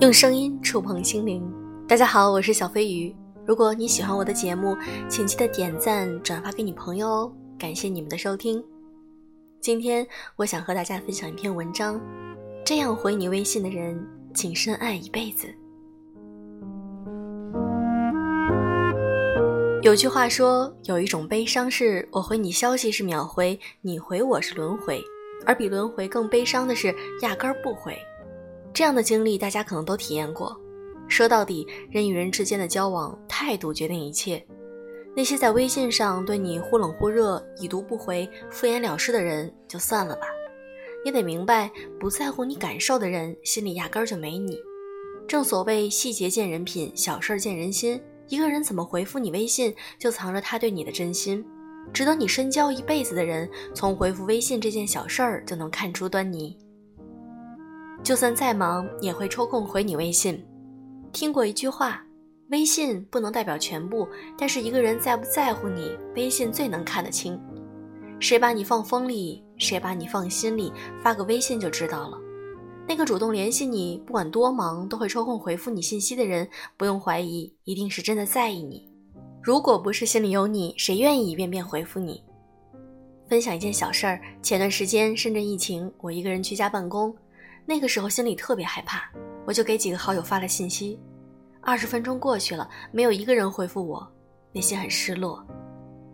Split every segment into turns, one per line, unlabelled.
用声音触碰心灵。大家好，我是小飞鱼。如果你喜欢我的节目，请记得点赞、转发给你朋友哦。感谢你们的收听。今天我想和大家分享一篇文章：这样回你微信的人，请深爱一辈子。有句话说，有一种悲伤是我回你消息是秒回，你回我是轮回；而比轮回更悲伤的是压根儿不回。这样的经历，大家可能都体验过。说到底，人与人之间的交往，态度决定一切。那些在微信上对你忽冷忽热、已读不回、敷衍了事的人，就算了吧。你得明白，不在乎你感受的人，心里压根儿就没你。正所谓细节见人品，小事见人心。一个人怎么回复你微信，就藏着他对你的真心。值得你深交一辈子的人，从回复微信这件小事儿就能看出端倪。就算再忙，也会抽空回你微信。听过一句话，微信不能代表全部，但是一个人在不在乎你，微信最能看得清。谁把你放风里，谁把你放心里，发个微信就知道了。那个主动联系你，不管多忙都会抽空回复你信息的人，不用怀疑，一定是真的在意你。如果不是心里有你，谁愿意一遍遍回复你？分享一件小事儿，前段时间深圳疫情，我一个人居家办公。那个时候心里特别害怕，我就给几个好友发了信息。二十分钟过去了，没有一个人回复我，内心很失落。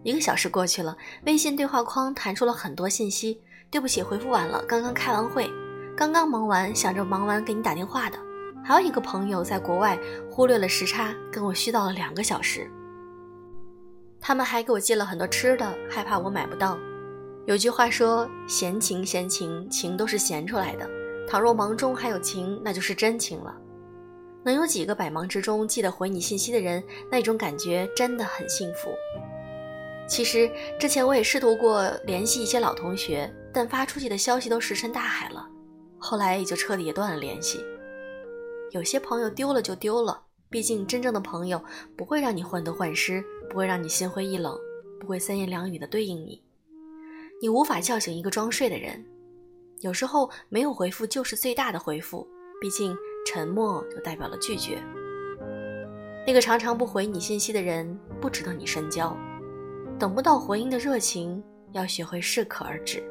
一个小时过去了，微信对话框弹出了很多信息：“对不起，回复晚了，刚刚开完会，刚刚忙完，想着忙完给你打电话的。”还有一个朋友在国外，忽略了时差，跟我絮叨了两个小时。他们还给我寄了很多吃的，害怕我买不到。有句话说：“闲情，闲情，情都是闲出来的。”倘若忙中还有情，那就是真情了。能有几个百忙之中记得回你信息的人，那种感觉真的很幸福。其实之前我也试图过联系一些老同学，但发出去的消息都石沉大海了，后来也就彻底断了联系。有些朋友丢了就丢了，毕竟真正的朋友不会让你患得患失，不会让你心灰意冷，不会三言两语的对应你。你无法叫醒一个装睡的人。有时候没有回复就是最大的回复，毕竟沉默就代表了拒绝。那个常常不回你信息的人不值得你深交，等不到回应的热情要学会适可而止。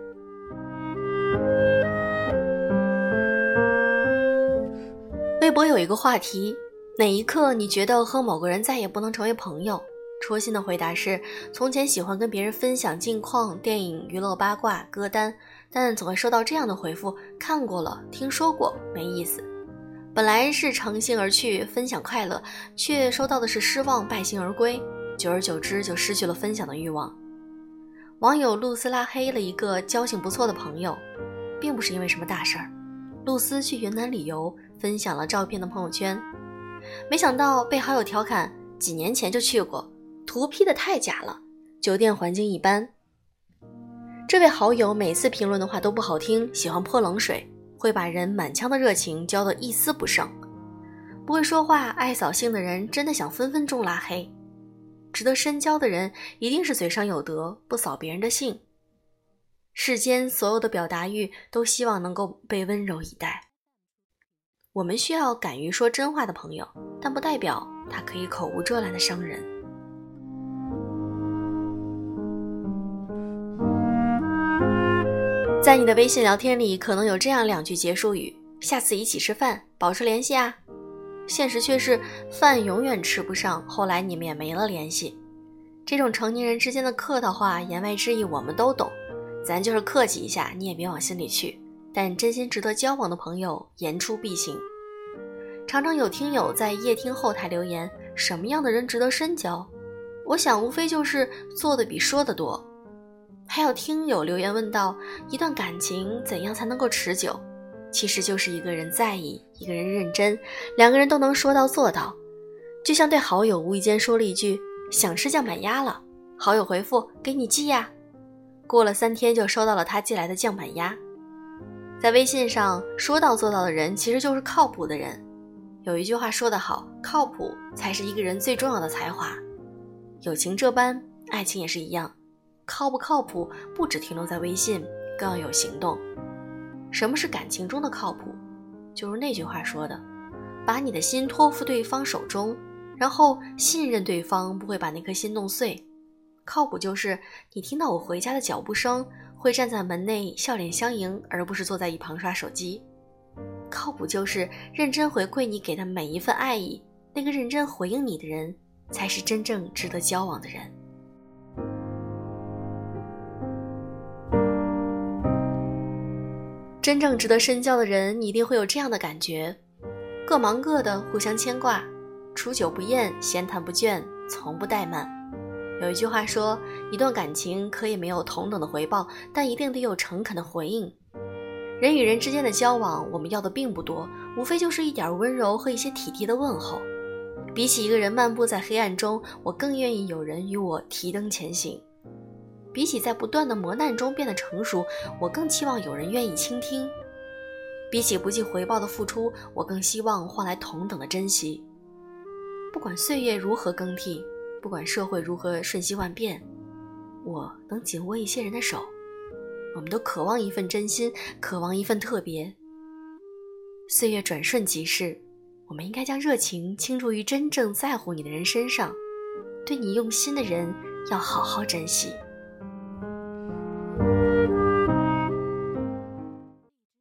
微博有一个话题：哪一刻你觉得和某个人再也不能成为朋友？戳心的回答是：从前喜欢跟别人分享近况、电影、娱乐八卦、歌单。但总会收到这样的回复：看过了，听说过，没意思。本来是乘兴而去分享快乐，却收到的是失望，败兴而归。久而久之，就失去了分享的欲望。网友露丝拉黑了一个交情不错的朋友，并不是因为什么大事儿。露丝去云南旅游，分享了照片的朋友圈，没想到被好友调侃：几年前就去过，图 P 的太假了，酒店环境一般。这位好友每次评论的话都不好听，喜欢泼冷水，会把人满腔的热情浇得一丝不剩。不会说话、爱扫兴的人，真的想分分钟拉黑。值得深交的人，一定是嘴上有德，不扫别人的兴。世间所有的表达欲，都希望能够被温柔以待。我们需要敢于说真话的朋友，但不代表他可以口无遮拦的伤人。在你的微信聊天里，可能有这样两句结束语：“下次一起吃饭，保持联系啊。”现实却是饭永远吃不上，后来你们也没了联系。这种成年人之间的客套话，言外之意我们都懂，咱就是客气一下，你也别往心里去。但真心值得交往的朋友，言出必行。常常有听友在夜听后台留言：“什么样的人值得深交？”我想，无非就是做的比说的多。还有听友留言问道：“一段感情怎样才能够持久？”其实就是一个人在意，一个人认真，两个人都能说到做到。就像对好友无意间说了一句“想吃酱板鸭了”，好友回复“给你寄呀”，过了三天就收到了他寄来的酱板鸭。在微信上说到做到的人，其实就是靠谱的人。有一句话说得好：“靠谱才是一个人最重要的才华。”友情这般，爱情也是一样。靠不靠谱，不只停留在微信，更要有行动。什么是感情中的靠谱？就是那句话说的：把你的心托付对方手中，然后信任对方不会把那颗心弄碎。靠谱就是你听到我回家的脚步声，会站在门内笑脸相迎，而不是坐在一旁刷手机。靠谱就是认真回馈你给的每一份爱意，那个认真回应你的人，才是真正值得交往的人。真正值得深交的人，你一定会有这样的感觉：各忙各的，互相牵挂，处久不厌，闲谈不倦，从不怠慢。有一句话说，一段感情可以没有同等的回报，但一定得有诚恳的回应。人与人之间的交往，我们要的并不多，无非就是一点温柔和一些体贴的问候。比起一个人漫步在黑暗中，我更愿意有人与我提灯前行；比起在不断的磨难中变得成熟，我更期望有人愿意倾听；比起不计回报的付出，我更希望换来同等的珍惜。不管岁月如何更替。不管社会如何瞬息万变，我能紧握一些人的手。我们都渴望一份真心，渴望一份特别。岁月转瞬即逝，我们应该将热情倾注于真正在乎你的人身上，对你用心的人要好好珍惜。